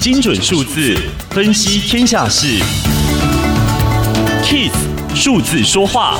精准数字分析天下事，KISS 数字说话。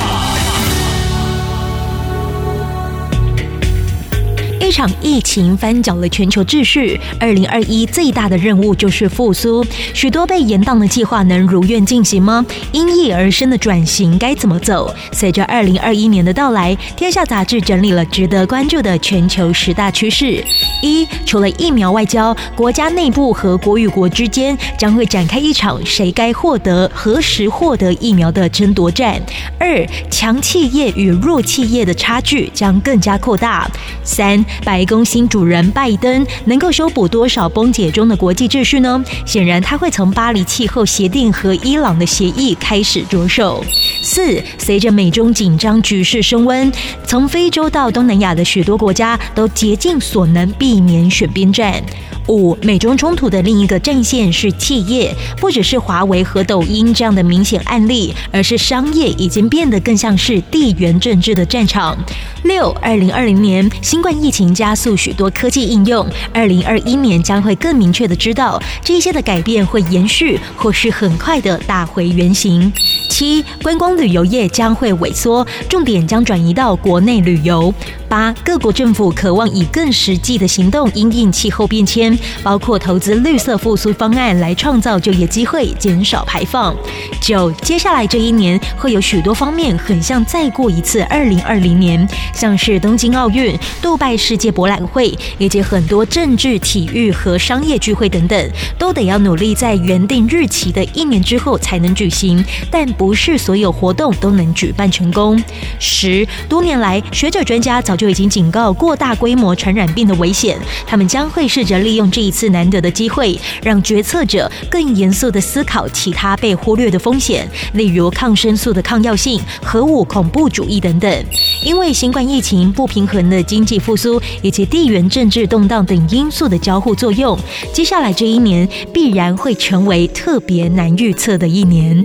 一场疫情翻搅了全球秩序，二零二一最大的任务就是复苏。许多被延宕的计划能如愿进行吗？因疫而生的转型该怎么走？随着二零二一年的到来，天下杂志整理了值得关注的全球十大趋势：一、除了疫苗外交，国家内部和国与国之间将会展开一场谁该获得、何时获得疫苗的争夺战；二、强企业与弱企业的差距将更加扩大；三、白宫新主人拜登能够修补多少崩解中的国际秩序呢？显然，他会从巴黎气候协定和伊朗的协议开始着手。四，随着美中紧张局势升温，从非洲到东南亚的许多国家都竭尽所能避免选边站。五，美中冲突的另一个战线是企业，不只是华为和抖音这样的明显案例，而是商业已经变得更像是地缘政治的战场。六，二零二零年新冠疫情加速许多科技应用，二零二一年将会更明确的知道这些的改变会延续，或是很快的打回原形。七，观光旅游业将会萎缩，重点将转移到国内旅游。八，各国政府渴望以更实际的行动因应气候变迁，包括投资绿色复苏方案来创造就业机会，减少排放。九，接下来这一年会有许多方面很像再过一次二零二零年，像是东京奥运、杜拜世界博览会，以及很多政治、体育和商业聚会等等，都得要努力在原定日期的一年之后才能举行，但不是所有活动都能举办成功。十，多年来，学者专家早就就已经警告过大规模传染病的危险，他们将会试着利用这一次难得的机会，让决策者更严肃地思考其他被忽略的风险，例如抗生素的抗药性、核武、恐怖主义等等。因为新冠疫情、不平衡的经济复苏以及地缘政治动荡等因素的交互作用，接下来这一年必然会成为特别难预测的一年。